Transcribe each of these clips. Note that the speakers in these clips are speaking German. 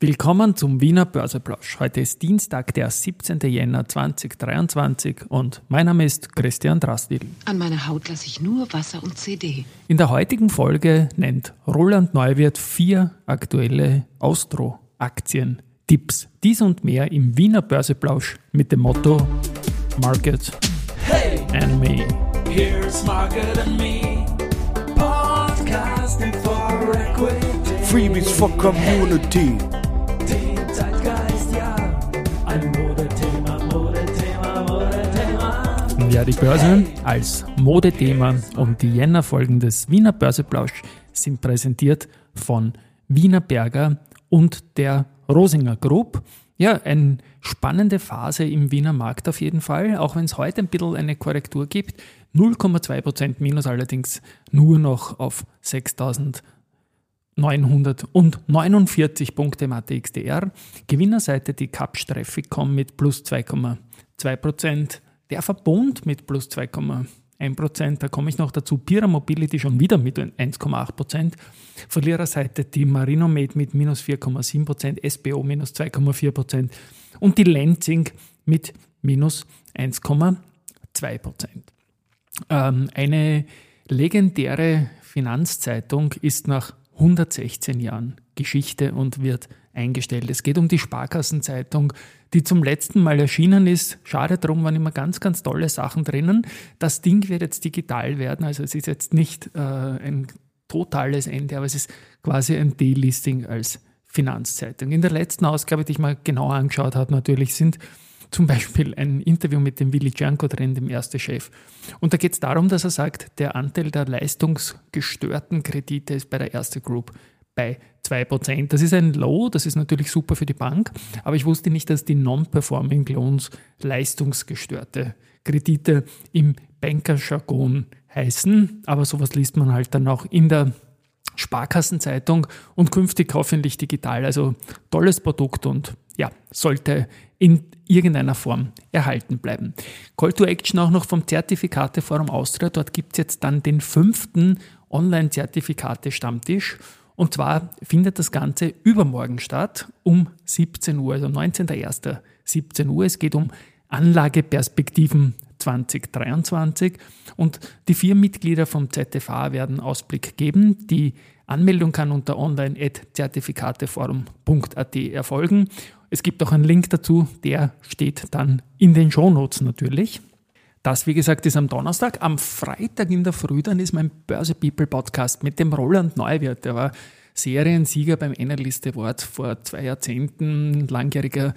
Willkommen zum Wiener Börseplausch. Heute ist Dienstag, der 17. Jänner 2023 und mein Name ist Christian Drastil. An meiner Haut lasse ich nur Wasser und CD. In der heutigen Folge nennt Roland Neuwirth vier aktuelle Austro-Aktien. Tipps. Dies und mehr im Wiener Börseplausch mit dem Motto Market hey, and Me. Here's Market and Me. Podcasting for Equity. Freebies for Community. Ja, die Börse als Modethema und die Jänner-Folgen des Wiener Börseplausch sind präsentiert von Wiener Berger und der Rosinger Group. Ja, eine spannende Phase im Wiener Markt auf jeden Fall, auch wenn es heute ein bisschen eine Korrektur gibt. 0,2% Minus allerdings nur noch auf 6.949 Punkte im ATXDR. Gewinnerseite die Capsch Trafficom mit plus 2,2%. Der Verbund mit plus 2,1%, da komme ich noch dazu. Pira Mobility schon wieder mit 1,8%. Verliererseite die Marinomed mit minus 4,7%, SBO minus 2,4% und die Lenzing mit minus 1,2%. Ähm, eine legendäre Finanzzeitung ist nach 116 Jahren Geschichte und wird eingestellt. Es geht um die Sparkassenzeitung, die zum letzten Mal erschienen ist. Schade drum, waren immer ganz, ganz tolle Sachen drinnen. Das Ding wird jetzt digital werden, also es ist jetzt nicht äh, ein totales Ende, aber es ist quasi ein Delisting als Finanzzeitung. In der letzten Ausgabe, die ich mal genauer angeschaut habe, natürlich sind zum Beispiel ein Interview mit dem Willi Janko drin, dem ersten Chef. Und da geht es darum, dass er sagt, der Anteil der leistungsgestörten Kredite ist bei der Erste Group bei 2%. Das ist ein Low, das ist natürlich super für die Bank, aber ich wusste nicht, dass die Non-Performing Loans leistungsgestörte Kredite im Bankerjargon heißen, aber sowas liest man halt dann auch in der Sparkassenzeitung und künftig hoffentlich digital. Also tolles Produkt und ja, sollte in irgendeiner Form erhalten bleiben. Call to Action auch noch vom Zertifikateforum Austria. Dort gibt es jetzt dann den fünften Online-Zertifikate-Stammtisch und zwar findet das Ganze übermorgen statt um 17 Uhr, also 19.01. 17 Uhr. Es geht um Anlageperspektiven 2023 und die vier Mitglieder vom ZFA werden Ausblick geben. Die Anmeldung kann unter online.zertifikateforum.at erfolgen. Es gibt auch einen Link dazu, der steht dann in den Shownotes natürlich. Das, wie gesagt, ist am Donnerstag. Am Freitag in der Früh dann ist mein Börse People Podcast mit dem Roland Neuwirth. Der war Seriensieger beim Analyst Award vor zwei Jahrzehnten, langjähriger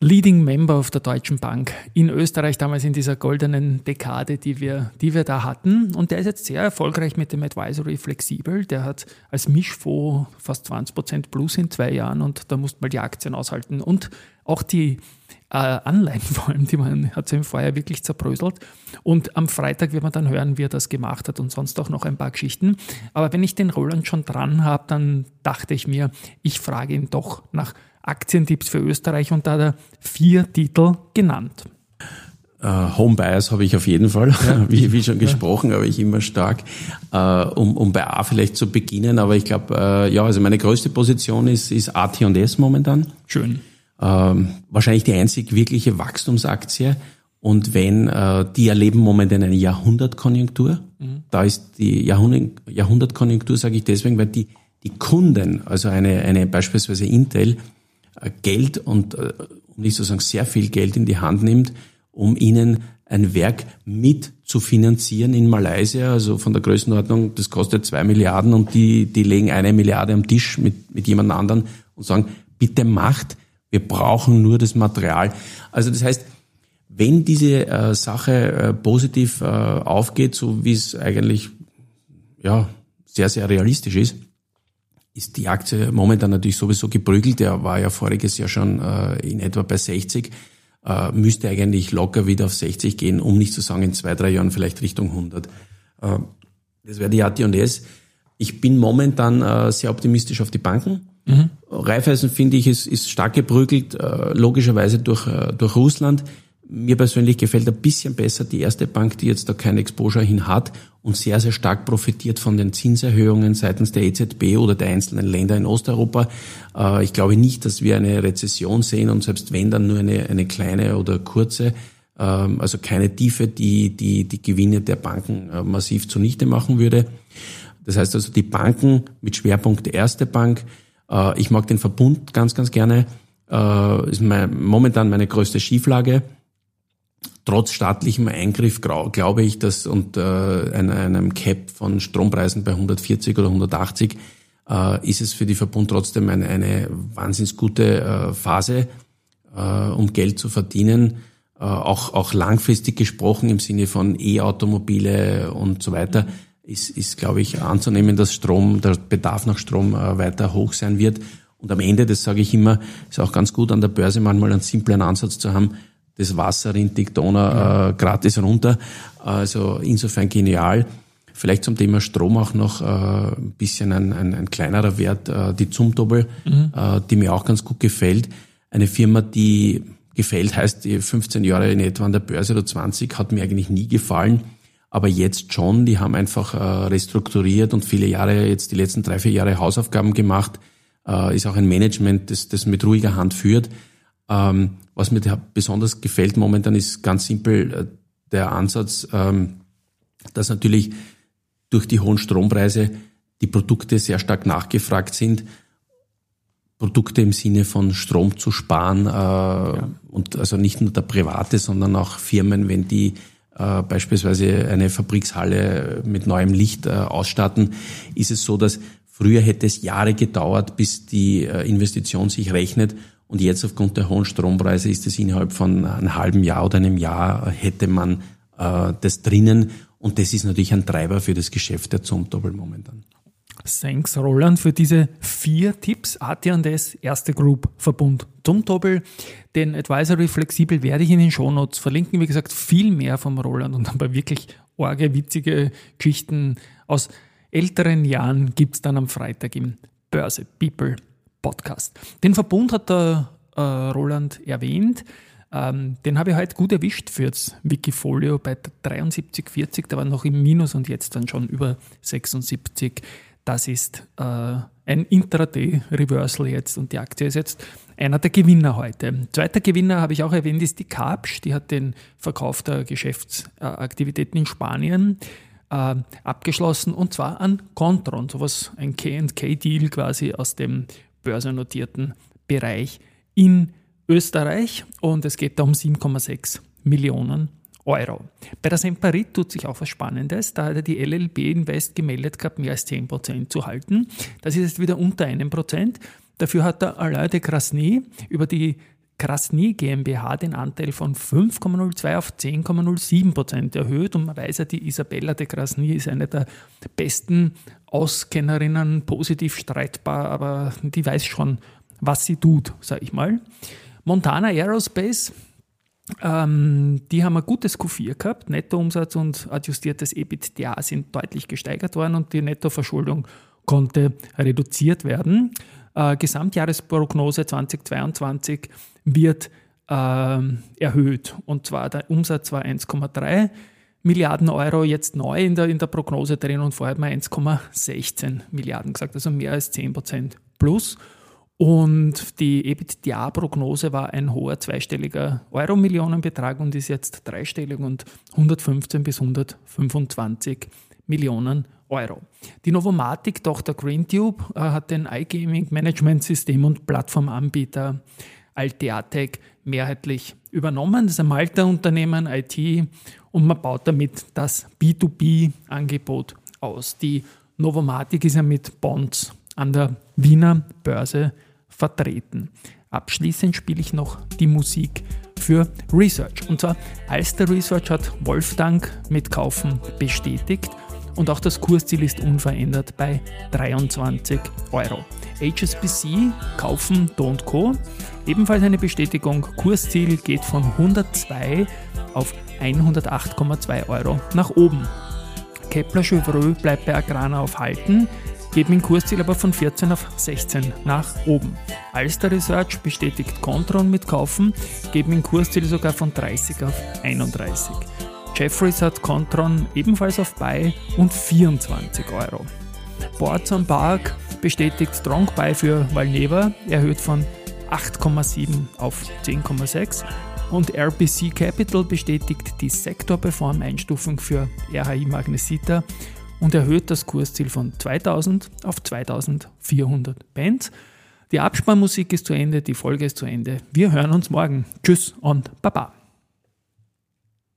Leading Member of der Deutschen Bank in Österreich, damals in dieser goldenen Dekade, die wir, die wir da hatten. Und der ist jetzt sehr erfolgreich mit dem Advisory flexibel. Der hat als Mischfonds fast 20% plus in zwei Jahren und da musste man die Aktien aushalten. Und auch die äh, Anleihen vor allem, die man hat sie im Vorjahr wirklich zerbröselt. Und am Freitag wird man dann hören, wie er das gemacht hat und sonst auch noch ein paar Geschichten. Aber wenn ich den Roland schon dran habe, dann dachte ich mir, ich frage ihn doch nach Aktientipps für Österreich und da hat er vier Titel genannt. Uh, Home Bias habe ich auf jeden Fall, ja. wie, wie schon gesprochen, aber ich immer stark, uh, um, um bei A vielleicht zu beginnen. Aber ich glaube, uh, ja, also meine größte Position ist, ist AT&S momentan. Schön. Ähm, wahrscheinlich die einzig wirkliche Wachstumsaktie. Und wenn, die erleben momentan eine Jahrhundertkonjunktur. Mhm. Da ist die Jahrhundert, Jahrhundertkonjunktur, sage ich deswegen, weil die, die Kunden, also eine, eine beispielsweise Intel, äh, Geld und, äh, um nicht zu sagen sehr viel Geld in die Hand nimmt, um ihnen ein Werk mit zu finanzieren in Malaysia, also von der Größenordnung, das kostet zwei Milliarden und die, die legen eine Milliarde am Tisch mit, mit jemand anderen und sagen, bitte macht, wir brauchen nur das Material. Also das heißt, wenn diese äh, Sache äh, positiv äh, aufgeht, so wie es eigentlich ja sehr, sehr realistisch ist, ist die Aktie momentan natürlich sowieso geprügelt. Der war ja voriges Jahr schon äh, in etwa bei 60. Äh, müsste eigentlich locker wieder auf 60 gehen, um nicht zu sagen in zwei, drei Jahren vielleicht Richtung 100. Äh, das wäre die AT&S. Ich bin momentan äh, sehr optimistisch auf die Banken. Mhm. Raiffeisen finde ich ist, ist stark geprügelt, äh, logischerweise durch, äh, durch Russland. Mir persönlich gefällt ein bisschen besser die erste Bank, die jetzt da kein Exposure hin hat und sehr, sehr stark profitiert von den Zinserhöhungen seitens der EZB oder der einzelnen Länder in Osteuropa. Äh, ich glaube nicht, dass wir eine Rezession sehen und selbst wenn dann nur eine, eine kleine oder kurze, ähm, also keine Tiefe, die, die die Gewinne der Banken äh, massiv zunichte machen würde. Das heißt also die Banken mit Schwerpunkt erste Bank. Äh, ich mag den Verbund ganz, ganz gerne. Ist mein, momentan meine größte Schieflage trotz staatlichem Eingriff glaube ich, dass und äh, einem Cap von Strompreisen bei 140 oder 180 äh, ist es für die Verbund trotzdem eine, eine wahnsinnig gute äh, Phase, um Geld zu verdienen. Auch, auch langfristig gesprochen im Sinne von E-Automobile und so weiter ist, ist glaube ich, anzunehmen, dass Strom, der Bedarf nach Strom weiter hoch sein wird. Und am Ende, das sage ich immer, ist auch ganz gut an der Börse manchmal einen simplen Ansatz zu haben, das Wasser rinnt die Donau äh, gratis runter. Also insofern genial. Vielleicht zum Thema Strom auch noch äh, ein bisschen ein, ein, ein kleinerer Wert, äh, die Zumtobel, mhm. äh, die mir auch ganz gut gefällt. Eine Firma, die gefällt, heißt die 15 Jahre in etwa an der Börse oder 20, hat mir eigentlich nie gefallen. Aber jetzt schon, die haben einfach äh, restrukturiert und viele Jahre, jetzt die letzten drei, vier Jahre Hausaufgaben gemacht. Äh, ist auch ein Management, das, das mit ruhiger Hand führt. Ähm, was mir besonders gefällt momentan ist ganz simpel äh, der Ansatz, ähm, dass natürlich durch die hohen Strompreise die Produkte sehr stark nachgefragt sind. Produkte im Sinne von Strom zu sparen äh, ja. und also nicht nur der Private, sondern auch Firmen, wenn die äh, beispielsweise eine Fabrikshalle mit neuem Licht äh, ausstatten, ist es so, dass früher hätte es Jahre gedauert, bis die äh, Investition sich rechnet und jetzt aufgrund der hohen Strompreise ist es innerhalb von einem halben Jahr oder einem Jahr hätte man äh, das drinnen. Und das ist natürlich ein Treiber für das Geschäft der Zumtobel momentan. Thanks, Roland, für diese vier Tipps. AT&S, erste Group, Verbund Zumtobel. Den Advisory Flexibel werde ich in den Shownotes verlinken. Wie gesagt, viel mehr vom Roland und ein paar wirklich orge, witzige Geschichten aus älteren Jahren gibt es dann am Freitag im Börse People Podcast. Den Verbund hat der äh, Roland erwähnt. Ähm, den habe ich heute gut erwischt für das Wikifolio bei 73,40. Da war noch im Minus und jetzt dann schon über 76. Das ist äh, ein Intraday-Reversal jetzt und die Aktie ist jetzt einer der Gewinner heute. Zweiter Gewinner habe ich auch erwähnt, ist die Capsch. Die hat den Verkauf der Geschäftsaktivitäten in Spanien äh, abgeschlossen und zwar an Contron, sowas ein K&K-Deal quasi aus dem börsennotierten Bereich in Österreich und es geht da um 7,6 Millionen Euro. Bei der Semperit tut sich auch was Spannendes. Da hat die LLB Invest gemeldet gehabt, mehr als 10% zu halten. Das ist jetzt wieder unter einem Prozent. Dafür hat der Alain de Krasny über die Krasny GmbH den Anteil von 5,02 auf 10,07 Prozent erhöht. Und man weiß ja, die Isabella de Krasny ist eine der besten Auskennerinnen, positiv streitbar, aber die weiß schon, was sie tut, sage ich mal. Montana Aerospace, ähm, die haben ein gutes Q4 gehabt. Nettoumsatz und adjustiertes EBITDA sind deutlich gesteigert worden und die Nettoverschuldung konnte reduziert werden. Äh, Gesamtjahresprognose 2022 wird äh, erhöht. Und zwar der Umsatz war 1,3 Milliarden Euro, jetzt neu in der, in der Prognose drin und vorher hat man 1,16 Milliarden gesagt, also mehr als 10 Prozent plus. Und die EBITDA-Prognose war ein hoher zweistelliger Euro-Millionenbetrag und ist jetzt dreistellig und 115 bis 125 Millionen Euro. Die Novomatic-Tochter GreenTube äh, hat den iGaming-Management-System und Plattformanbieter Alteatec mehrheitlich übernommen. Das ist ein Malta-Unternehmen, IT, und man baut damit das B2B-Angebot aus. Die Novomatic ist ja mit Bonds an der Wiener Börse vertreten. Abschließend spiele ich noch die Musik für Research. Und zwar Alster Research hat Wolfgang mit Kaufen bestätigt und auch das Kursziel ist unverändert bei 23 Euro. HSBC kaufen Do Co. Ebenfalls eine Bestätigung. Kursziel geht von 102 auf 108,2 Euro nach oben. Kepler Chevreux bleibt bei Agrana auf Halten, geht mit dem Kursziel aber von 14 auf 16 nach oben. Alster Research bestätigt Contron mit Kaufen, geben ein Kursziel sogar von 30 auf 31. Jeffries hat Contron ebenfalls auf Buy und 24 Euro. Boards on Park bestätigt Strong Buy für Valneva, erhöht von 8,7 auf 10,6 und RBC Capital bestätigt die Sektorperform-Einstufung für RHI Magnesita und erhöht das Kursziel von 2000 auf 2400 Pence. Die Absparmusik ist zu Ende, die Folge ist zu Ende. Wir hören uns morgen. Tschüss und Baba.